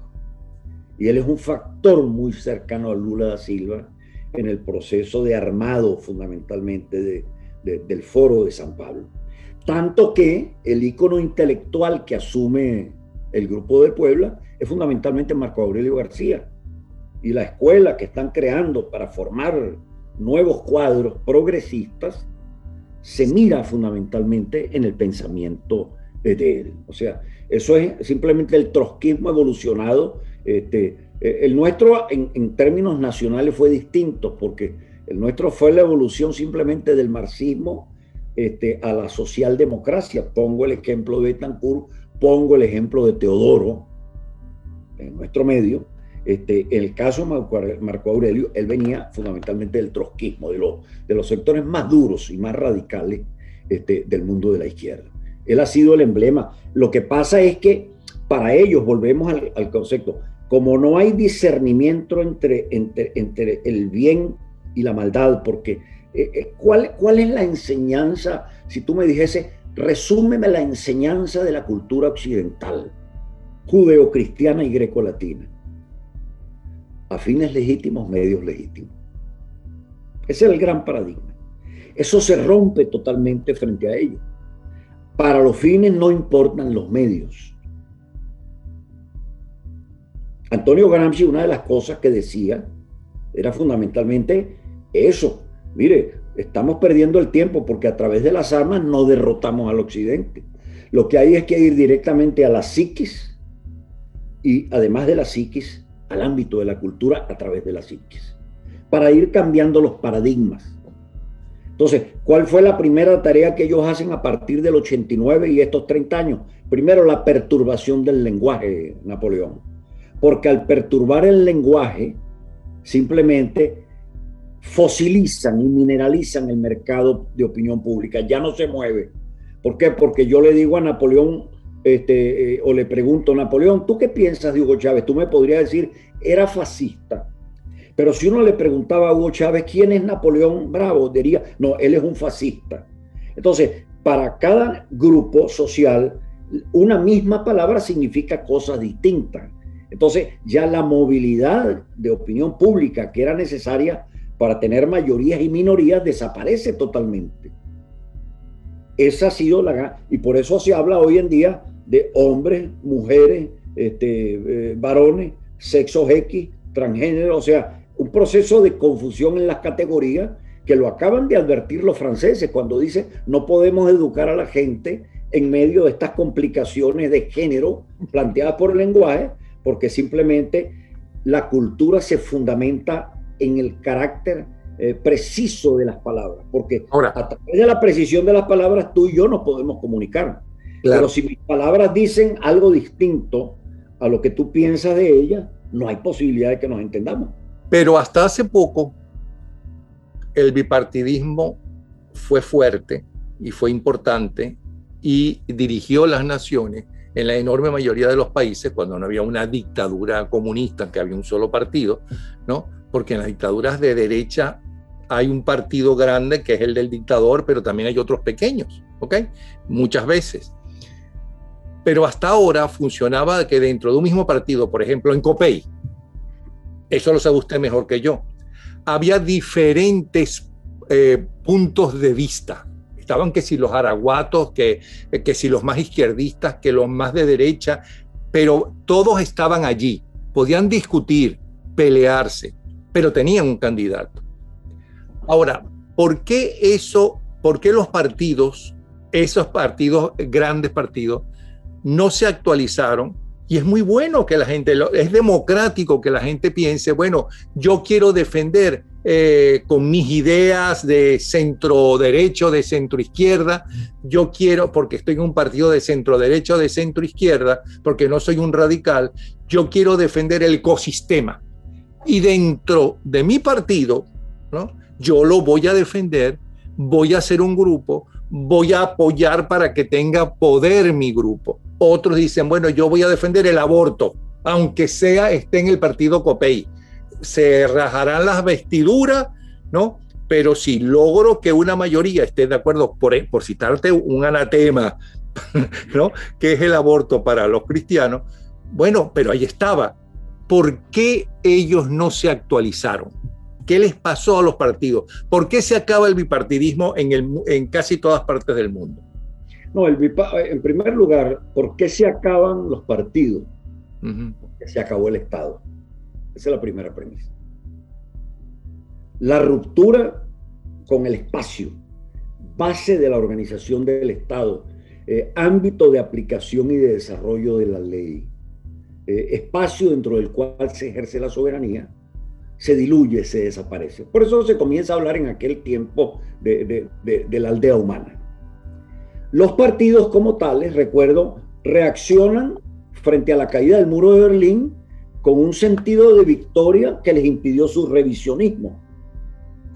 Y él es un factor muy cercano a Lula da Silva en el proceso de armado fundamentalmente del foro de San Pablo. Tanto que el ícono intelectual que asume el grupo de Puebla es fundamentalmente Marco Aurelio García. Y la escuela que están creando para formar nuevos cuadros progresistas se mira fundamentalmente en el pensamiento de él. O sea, eso es simplemente el trotskismo evolucionado. Este, eh, el nuestro en, términos nacionales fue distinto porque el nuestro fue la evolución simplemente del marxismo este, a la socialdemocracia. Pongo el ejemplo de Betancourt, pongo el ejemplo de Teodoro en nuestro medio. Este, el caso Marco Aurelio, él venía fundamentalmente del trotskismo, de, de los sectores más duros y más radicales este, del mundo de la izquierda. Él ha sido el emblema. Lo que pasa es que para ellos, volvemos al, concepto, como no hay discernimiento entre, entre, entre el bien y la maldad, porque eh, eh, ¿cuál, ¿cuál es la enseñanza? Si tú me dijese, resúmeme la enseñanza de la cultura occidental, judeocristiana y grecolatina. A fines legítimos, medios legítimos. Ese es el gran paradigma. Eso se rompe totalmente frente a ello. Para los fines no importan los medios. Antonio Gramsci, una de las cosas que decía era fundamentalmente eso. Mire, estamos perdiendo el tiempo porque a través de las armas no derrotamos al occidente. Lo que hay es que ir directamente a la psiquis y además de la psiquis, al ámbito de la cultura a través de la psiquis, para ir cambiando los paradigmas. Entonces, ¿cuál fue la primera tarea que ellos hacen a partir del 89 y estos 30 años? Primero, la perturbación del lenguaje, Napoleón. Porque al perturbar el lenguaje, simplemente fosilizan y mineralizan el mercado de opinión pública. Ya no se mueve. ¿Por qué? Porque yo le digo a Napoleón, este, eh, o le pregunto, Napoleón, ¿tú qué piensas de Hugo Chávez? Tú me podrías decir, era fascista. Pero si uno le preguntaba a Hugo Chávez, ¿quién es Napoleón Bravo? Diría, no, él es un fascista. Entonces, para cada grupo social, una misma palabra significa cosas distintas. Entonces, ya la movilidad de opinión pública que era necesaria para tener mayorías y minorías desaparece totalmente. Esa ha sido la... Y por eso se habla hoy en día de hombres, mujeres, este, eh, varones, sexos X, transgénero, o sea, un proceso de confusión en las categorías que lo acaban de advertir los franceses cuando dicen no podemos educar a la gente en medio de estas complicaciones de género planteadas por el lenguaje, porque simplemente la cultura se fundamenta en el carácter eh, preciso de las palabras, porque a través de la precisión de las palabras tú y yo nos podemos comunicar. Pero si mis palabras dicen algo distinto a lo que tú piensas de ellas, no hay posibilidad de que nos entendamos. Pero hasta hace poco el bipartidismo fue fuerte y fue importante y dirigió las naciones en la enorme mayoría de los países cuando no había una dictadura comunista, que había un solo partido, ¿no? Porque en las dictaduras de derecha hay un partido grande que es el del dictador, pero también hay otros pequeños, ¿ok? Muchas veces. Pero hasta ahora funcionaba que dentro de un mismo partido, por ejemplo, en COPEI, eso lo sabe usted mejor que yo, había diferentes eh, puntos de vista. Estaban que si los araguatos, que, que si los más izquierdistas, que los más de derecha, pero todos estaban allí, podían discutir, pelearse, pero tenían un candidato. Ahora, ¿por qué eso, por qué los partidos, esos partidos, grandes partidos, no se actualizaron y es muy bueno que la gente, es democrático que la gente piense, bueno, yo quiero defender eh, con mis ideas de centro derecho, de centro izquierda, yo quiero, porque estoy en un partido de centro derecho, de centro izquierda, porque no soy un radical, yo quiero defender el ecosistema. Y dentro de mi partido, ¿no? yo lo voy a defender, voy a hacer un grupo, voy a apoyar para que tenga poder mi grupo. Otros dicen, bueno, yo voy a defender el aborto, aunque sea esté en el partido COPEI. Se rajarán las vestiduras, ¿no? Pero si logro que una mayoría esté de acuerdo, por, por citarte un anatema, ¿no? Que es el aborto para los cristianos, bueno, pero ahí estaba. ¿Por qué ellos no se actualizaron? ¿Qué les pasó a los partidos? ¿Por qué se acaba el bipartidismo en, el, en casi todas partes del mundo? No, el en primer lugar, ¿por qué se acaban los partidos? Porque se acabó el Estado. Esa es la primera premisa. La ruptura con el espacio, base de la organización del Estado, eh, ámbito de aplicación y de desarrollo de la ley, eh, espacio dentro del cual se ejerce la soberanía, se diluye, se desaparece. Por eso se comienza a hablar en aquel tiempo de, la aldea humana. Los partidos como tales, recuerdo, reaccionan frente a la caída del muro de Berlín con un sentido de victoria que les impidió su revisionismo.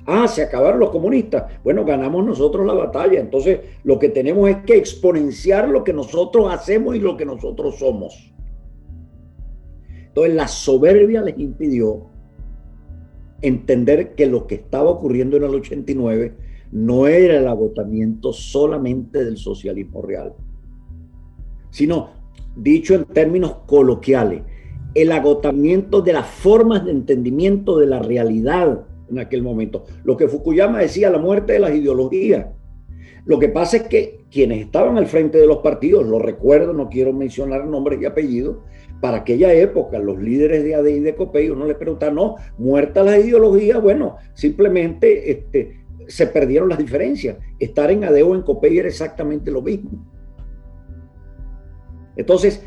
Ah, se acabaron los comunistas. Bueno, ganamos nosotros la batalla. Entonces, lo que tenemos es que exponenciar lo que nosotros hacemos y lo que nosotros somos. Entonces la soberbia les impidió entender que lo que estaba ocurriendo en el 89 no era el agotamiento solamente del socialismo real, sino, dicho en términos coloquiales, el agotamiento de las formas de entendimiento de la realidad en aquel momento. Lo que Fukuyama decía, la muerte de las ideologías. Lo que pasa es que quienes estaban al frente de los partidos, lo recuerdo, no quiero mencionar nombres y apellidos, para aquella época, los líderes de AD y de COPEI, uno les pregunta, no, muerta la ideología, bueno, simplemente este, se perdieron las diferencias. Estar en AD o en COPEI era exactamente lo mismo. Entonces,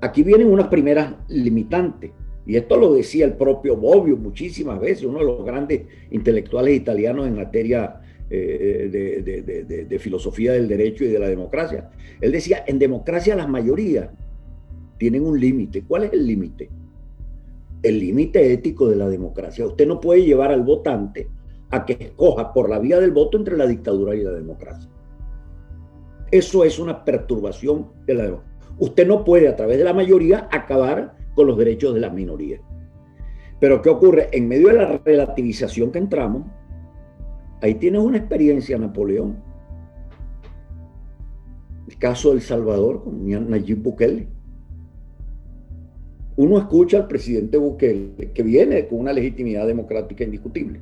aquí vienen unas primeras limitantes. Y esto lo decía el propio Bobbio muchísimas veces, uno de los grandes intelectuales italianos en materia eh, de, de, filosofía del derecho y de la democracia. Él decía, en democracia las mayorías tienen un límite. ¿Cuál es el límite? El límite ético de la democracia. Usted no puede llevar al votante a que escoja por la vía del voto entre la dictadura y la democracia. Eso es una perturbación de la democracia. Usted no puede a través de la mayoría acabar con los derechos de las minorías. Pero ¿qué ocurre? En medio de la relativización que entramos, ahí tienes una experiencia, Napoleón. El caso del Salvador con Nayib Bukele uno escucha al presidente Bukele, que viene con una legitimidad democrática indiscutible,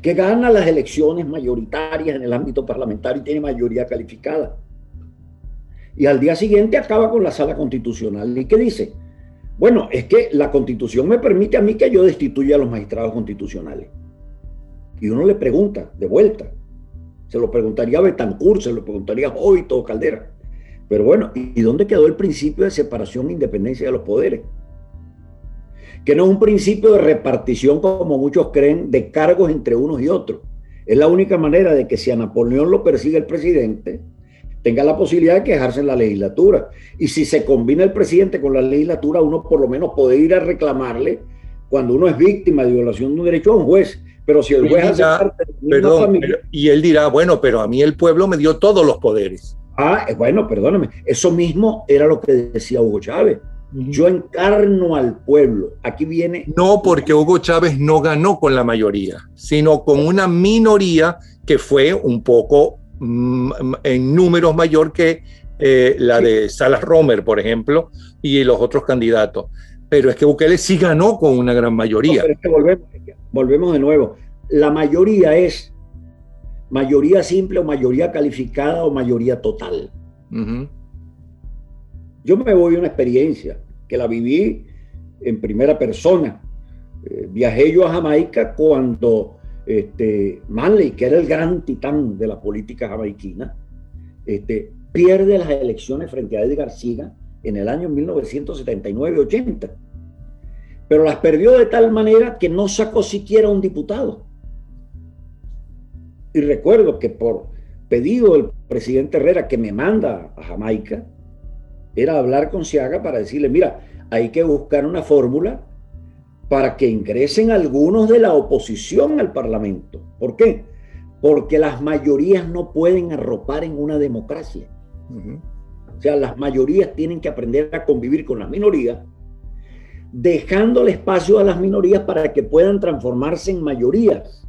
que gana las elecciones mayoritarias en el ámbito parlamentario y tiene mayoría calificada. Y al día siguiente acaba con la sala constitucional. ¿Y qué dice? Bueno, es que la constitución me permite a mí que yo destituya a los magistrados constitucionales. Y uno le pregunta de vuelta. Se lo preguntaría a Betancourt, se lo preguntaría a o Caldera. Pero bueno, ¿y dónde quedó el principio de separación e independencia de los poderes? Que no es un principio de repartición, como muchos creen, de cargos entre unos y otros. Es la única manera de que si a Napoleón lo persigue el presidente, tenga la posibilidad de quejarse en la legislatura. Y si se combina el presidente con la legislatura, uno por lo menos puede ir a reclamarle cuando uno es víctima de violación de un derecho a un juez. Pero si el juez hace parte de familia, y él dirá, bueno, pero a mí el pueblo me dio todos los poderes. Ah, eh, bueno, perdóname. Eso mismo era lo que decía Hugo Chávez. Yo encarno al pueblo. Aquí viene. No, porque Hugo Chávez no ganó con la mayoría, sino con una minoría que fue un poco mm, en números mayor que eh, la de Salas Romer, por ejemplo, y los otros candidatos. Pero es que Bukele sí ganó con una gran mayoría. es que volvemos, volvemos de nuevo. La mayoría es mayoría simple o mayoría calificada o mayoría total. Yo me voy a una experiencia que la viví en primera persona. Eh, viajé yo a Jamaica cuando este, Manley, que era el gran titán de la política jamaiquina, este, pierde las elecciones frente a Edgar Siga en el año 1979-80. Pero las perdió de tal manera que no sacó siquiera un diputado. Y recuerdo que por pedido del presidente Herrera que me manda a Jamaica, era hablar con Siaga para decirle, mira, hay que buscar una fórmula para que ingresen algunos de la oposición al Parlamento. ¿Por qué? Porque las mayorías no pueden arropar en una democracia. O sea, las mayorías tienen que aprender a convivir con las minorías, dejándole espacio a las minorías para que puedan transformarse en mayorías.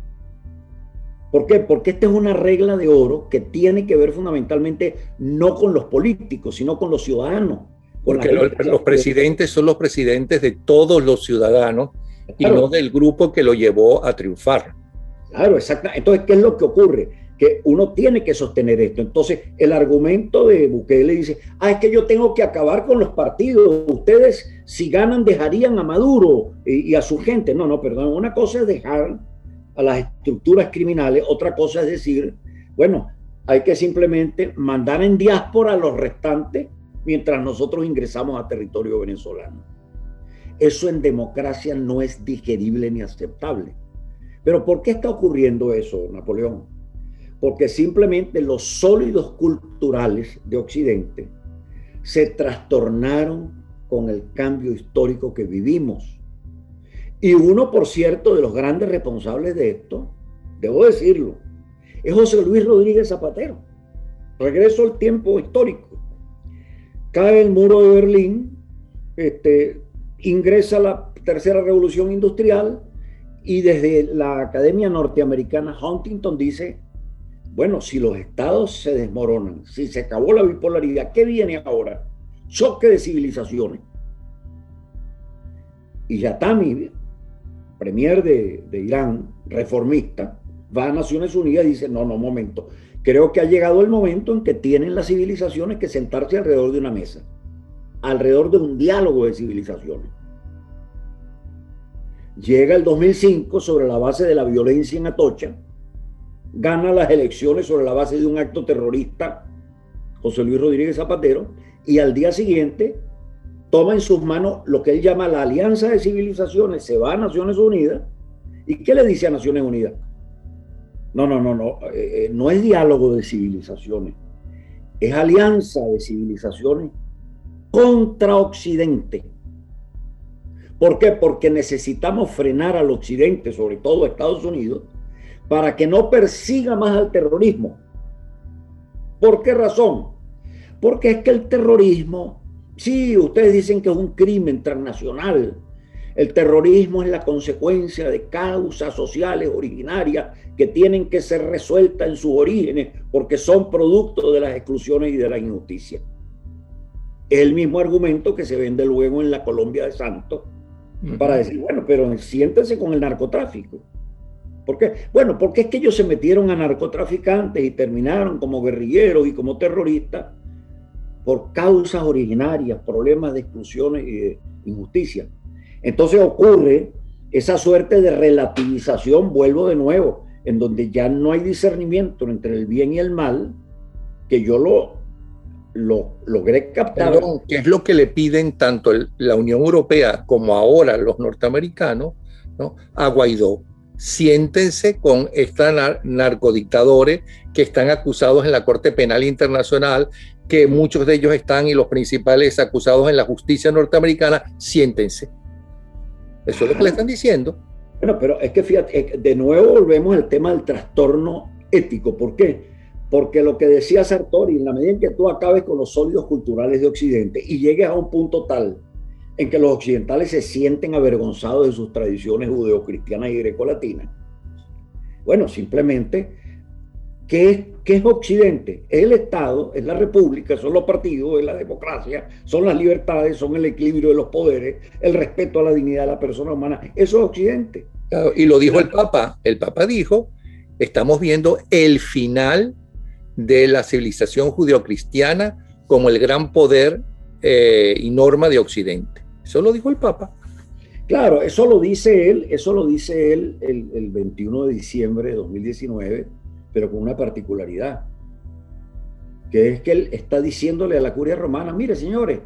¿Por qué? Porque esta es una regla de oro que tiene que ver fundamentalmente no con los políticos, sino con los ciudadanos. Porque los, presidentes son los presidentes de todos los ciudadanos y no del grupo que lo llevó a triunfar. Claro, exacto. Entonces, ¿qué es lo que ocurre? Que uno tiene que sostener esto. Entonces, el argumento de Bukele dice, ah, es que yo tengo que acabar con los partidos. Ustedes, si ganan, dejarían a Maduro y, y a su gente. No, no, perdón. Una cosa es dejar a las estructuras criminales, otra cosa es decir, bueno, hay que simplemente mandar en diáspora a los restantes mientras nosotros ingresamos a territorio venezolano. Eso en democracia no es digerible ni aceptable. Pero ¿por qué está ocurriendo eso, Napoleón? Porque simplemente los sólidos culturales de Occidente se trastornaron con el cambio histórico que vivimos. Y uno, por cierto, de los grandes responsables de esto, debo decirlo, es José Luis Rodríguez Zapatero. Regreso al tiempo histórico. Cae el muro de Berlín este, ingresa la tercera revolución industrial y desde la Academia Norteamericana Huntington dice, bueno, si los estados se desmoronan, si se acabó la bipolaridad, ¿qué viene ahora? Choque de civilizaciones. Y Yatami, premier de, Irán, reformista, va a Naciones Unidas y dice, no, no, momento, creo que ha llegado el momento en que tienen las civilizaciones que sentarse alrededor de una mesa, alrededor de un diálogo de civilizaciones. Llega el 2005 sobre la base de la violencia en Atocha, gana las elecciones sobre la base de un acto terrorista, José Luis Rodríguez Zapatero, y al día siguiente toma en sus manos lo que él llama la Alianza de Civilizaciones, se va a Naciones Unidas, ¿y qué le dice a Naciones Unidas? No, no, no, no, eh, eh, no es diálogo de civilizaciones, es alianza de civilizaciones contra Occidente. ¿Por qué? Porque necesitamos frenar al Occidente, sobre todo a Estados Unidos, para que no persiga más al terrorismo. ¿Por qué razón? Porque es que el terrorismo, sí, ustedes dicen que es un crimen transnacional. El terrorismo es la consecuencia de causas sociales originarias que tienen que ser resueltas en sus orígenes porque son producto de las exclusiones y de la injusticia. Es el mismo argumento que se vende luego en la Colombia de Santos para decir, bueno, pero siéntense con el narcotráfico. ¿Por qué? Bueno, porque es que ellos se metieron a narcotraficantes y terminaron como guerrilleros y como terroristas por causas originarias, problemas de exclusiones y de injusticia. Entonces ocurre esa suerte de relativización, vuelvo de nuevo, en donde ya no hay discernimiento entre el bien y el mal, que yo lo, lo logré captar. que es lo que le piden tanto la Unión Europea como ahora los norteamericanos ¿no? a Guaidó siéntense con estos narcodictadores que están acusados en la Corte Penal Internacional, que muchos de ellos están y los principales acusados en la justicia norteamericana, siéntense. Eso es lo que le están diciendo. Bueno, pero es que fíjate, de nuevo volvemos al tema del trastorno ético. ¿Por qué? Porque lo que decía Sartori, en la medida en que tú acabes con los sólidos culturales de Occidente y llegues a un punto tal en que los occidentales se sienten avergonzados de sus tradiciones judeocristianas y grecolatinas. Bueno, simplemente, ¿qué es, ¿qué es Occidente? Es el Estado, es la República, son los partidos, es la democracia, son las libertades, son el equilibrio de los poderes, el respeto a la dignidad de la persona humana. Eso es Occidente. y lo dijo el Papa. El Papa dijo, estamos viendo el final de la civilización judeocristiana como el gran poder eh, y norma de Occidente. Eso lo dijo el Papa. Claro, eso lo dice él, eso lo dice él el, 21 de diciembre de 2019, pero con una particularidad, que es que él está diciéndole a la curia romana, mire señores,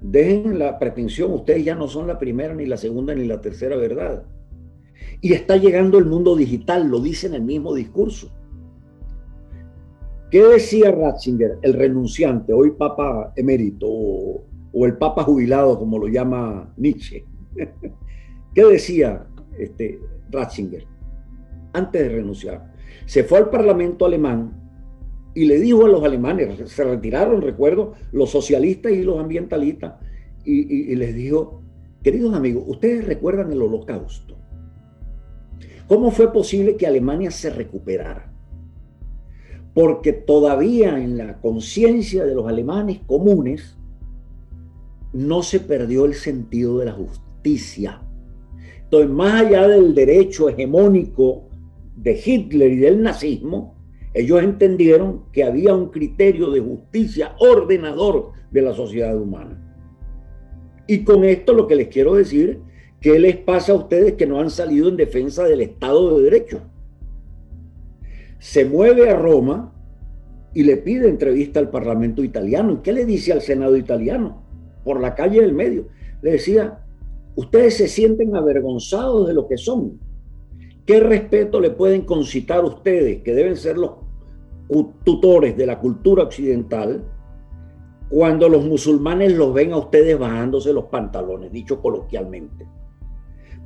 dejen la pretensión, ustedes ya no son la primera, ni la segunda, ni la tercera verdad. Y está llegando el mundo digital, lo dice en el mismo discurso. ¿Qué decía Ratzinger, el renunciante, hoy Papa emérito, o el Papa jubilado, como lo llama Nietzsche. ¿Qué decía este Ratzinger antes de renunciar? Se fue al Parlamento alemán y le dijo a los alemanes, se retiraron, recuerdo, los socialistas y los ambientalistas, y, les dijo, queridos amigos, ustedes recuerdan el holocausto. ¿Cómo fue posible que Alemania se recuperara? Porque todavía en la conciencia de los alemanes comunes no se perdió el sentido de la justicia. Entonces, más allá del derecho hegemónico de Hitler y del nazismo, ellos entendieron que había un criterio de justicia ordenador de la sociedad humana. Y con esto lo que les quiero decir, ¿qué les pasa a ustedes que no han salido en defensa del Estado de Derecho? Se mueve a Roma y le pide entrevista al Parlamento italiano. ¿Y qué le dice al Senado italiano? por la calle del medio. Le decía, ustedes se sienten avergonzados de lo que son. ¿Qué respeto le pueden concitar ustedes, que deben ser los tutores de la cultura occidental, cuando los musulmanes los ven a ustedes bajándose los pantalones, dicho coloquialmente?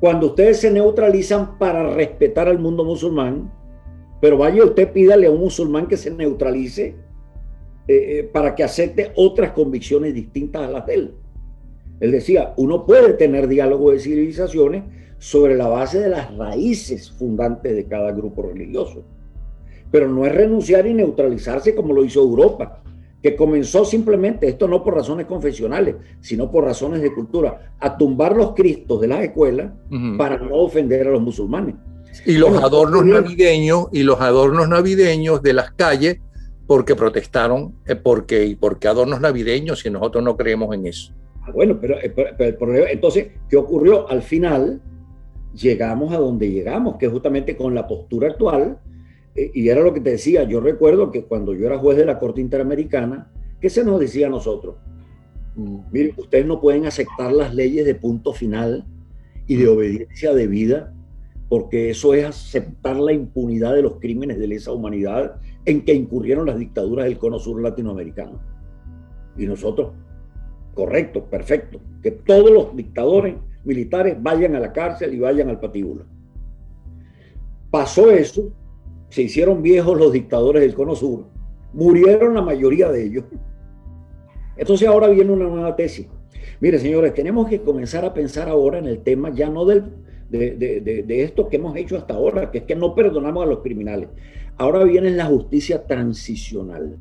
Cuando ustedes se neutralizan para respetar al mundo musulmán, pero vaya usted pídale a un musulmán que se neutralice eh, eh, para que acepte otras convicciones distintas a las de él. Él decía, uno puede tener diálogo de civilizaciones sobre la base de las raíces fundantes de cada grupo religioso, pero no es renunciar y neutralizarse como lo hizo Europa, que comenzó simplemente, esto no por razones confesionales, sino por razones de cultura, a tumbar los cristos de las escuelas para no ofender a los musulmanes. Y los adornos navideños y los adornos navideños de las calles porque protestaron, eh, porque, y porque adornos navideños si nosotros no creemos en eso. Ah, bueno, pero, eh, pero, entonces, ¿qué ocurrió? Al final llegamos a donde llegamos, que justamente con la postura actual, eh, y era lo que te decía, yo recuerdo que cuando yo era juez de la Corte Interamericana, ¿qué se nos decía a nosotros? Mm. Miren, ustedes no pueden aceptar las leyes de punto final y de obediencia debida, porque eso es aceptar la impunidad de los crímenes de lesa humanidad en que incurrieron las dictaduras del cono sur latinoamericano. Y nosotros, correcto, perfecto, que todos los dictadores militares vayan a la cárcel y vayan al patíbulo. Pasó eso, se hicieron viejos los dictadores del cono sur, murieron la mayoría de ellos. Entonces ahora viene una nueva tesis. Mire, señores, tenemos que comenzar a pensar ahora en el tema ya no del, de, de, de, esto que hemos hecho hasta ahora, que es que no perdonamos a los criminales. Ahora viene la justicia transicional.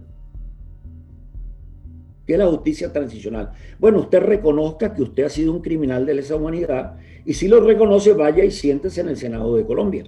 ¿Qué es la justicia transicional? Bueno, usted reconozca que usted ha sido un criminal de lesa humanidad y si lo reconoce, vaya y siéntese en el Senado de Colombia.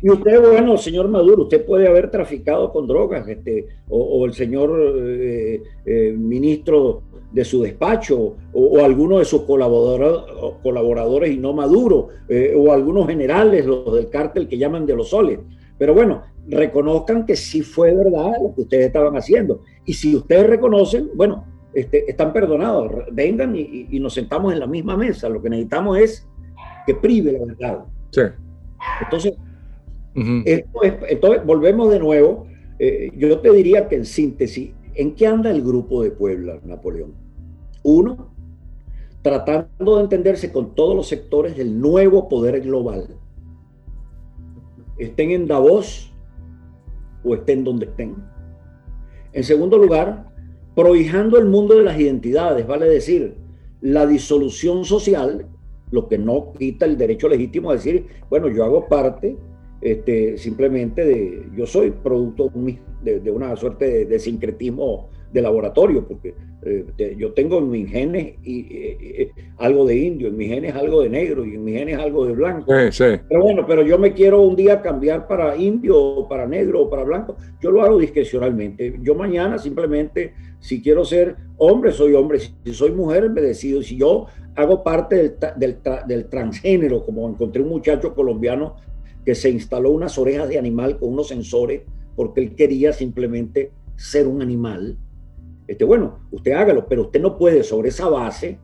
Y usted, bueno, señor Maduro, usted puede haber traficado con drogas, este, o, el señor eh, eh, ministro de su despacho, o, alguno de sus colaboradores, y no Maduro, eh, o algunos generales, los del cártel que llaman de los soles. Pero bueno, reconozcan que sí fue verdad lo que ustedes estaban haciendo. Y si ustedes reconocen, bueno, este, están perdonados, vengan y, nos sentamos en la misma mesa. Lo que necesitamos es que prive la verdad. Sí. Entonces, entonces volvemos de nuevo. Eh, yo te diría que en síntesis, ¿en qué anda el grupo de Puebla, Napoleón? Uno, tratando de entenderse con todos los sectores del nuevo poder global. Estén en Davos o estén donde estén. En segundo lugar, prohijando el mundo de las identidades, vale decir, la disolución social, lo que no quita el derecho legítimo a decir, bueno, yo hago parte este, simplemente de, yo soy producto de, una suerte de, sincretismo de laboratorio, porque eh, yo tengo en mis genes y, algo de indio, en mis genes algo de negro y en mis genes algo de blanco. Pero bueno, pero yo me quiero un día cambiar para indio o para negro o para blanco, yo lo hago discrecionalmente. Yo mañana simplemente, si quiero ser hombre, soy hombre, si soy mujer, me decido. Si yo hago parte del, del, del transgénero, como encontré un muchacho colombiano que se instaló unas orejas de animal con unos sensores porque él quería simplemente ser un animal. Este, bueno, usted hágalo, pero usted no puede sobre esa base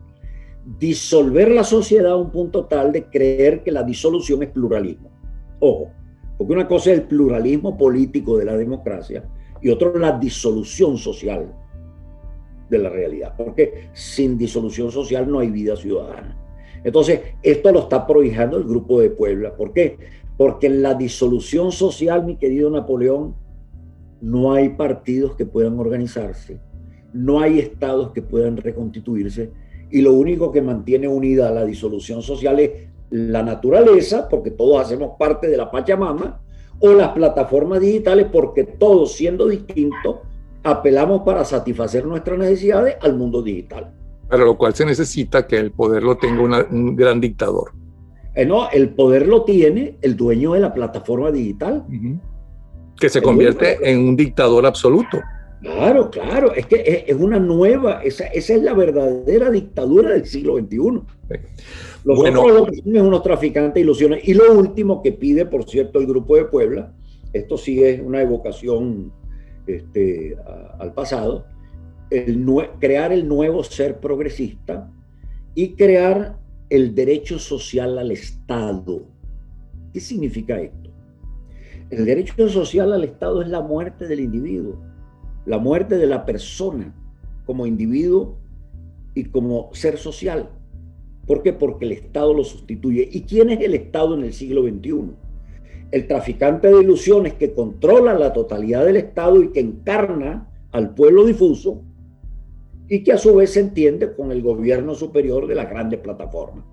disolver la sociedad a un punto tal de creer que la disolución es pluralismo. Ojo, porque una cosa es el pluralismo político de la democracia y otra la disolución social de la realidad, porque sin disolución social no hay vida ciudadana. Entonces, esto lo está prohijando el grupo de Puebla. ¿Por qué? Porque en la disolución social, mi querido Napoleón, no hay partidos que puedan organizarse, no hay estados que puedan reconstituirse y lo único que mantiene unida la disolución social es la naturaleza, porque todos hacemos parte de la Pachamama, o las plataformas digitales, porque todos siendo distintos, apelamos para satisfacer nuestras necesidades al mundo digital. Para lo cual se necesita que el poder lo tenga un gran dictador. Eh, no, el poder lo tiene el dueño de la plataforma digital. Que se convierte en un dictador absoluto. Claro, claro, es que es, una nueva, esa, esa, es la verdadera dictadura del siglo XXI. Los bueno, otros lo que son unos traficantes de ilusiones. Y lo último que pide, por cierto, el Grupo de Puebla, esto sí es una evocación este, al pasado, el, crear el nuevo ser progresista y crear el derecho social al Estado. ¿Qué significa esto? El derecho social al Estado es la muerte del individuo, la muerte de la persona como individuo y como ser social. ¿Por qué? Porque el Estado lo sustituye. ¿Y quién es el Estado en el siglo XXI? El traficante de ilusiones que controla la totalidad del Estado y que encarna al pueblo difuso y que a su vez se entiende con el gobierno superior de las grandes plataformas.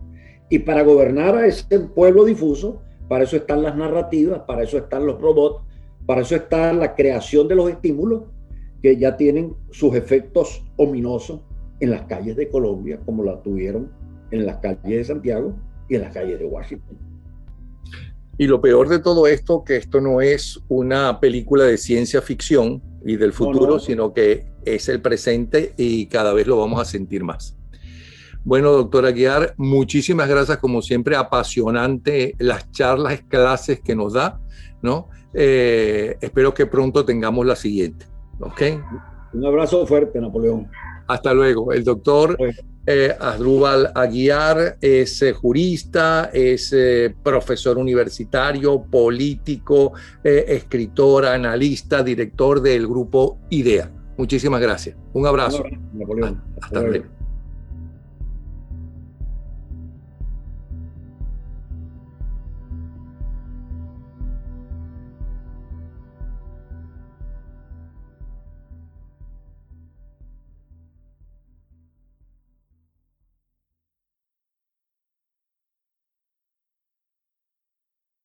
Y para gobernar a ese pueblo difuso, para eso están las narrativas, para eso están los robots, para eso está la creación de los estímulos que ya tienen sus efectos ominosos en las calles de Colombia, como la tuvieron en las calles de Santiago y en las calles de Washington. Y lo peor de todo esto, que esto no es una película de ciencia ficción y del futuro, sino que es el presente y cada vez lo vamos a sentir más. Bueno, doctora Aguiar, muchísimas gracias, como siempre, apasionante las charlas, clases que nos da, ¿no? Eh, espero que pronto tengamos la siguiente, ¿ok? Un abrazo fuerte, Napoleón. Hasta luego. El doctor eh, Asdrúbal Aguiar es eh, jurista, es eh, profesor universitario, político, escritor, analista, director del grupo IDEA. Muchísimas gracias. Un abrazo. Napoleón. Hasta, luego.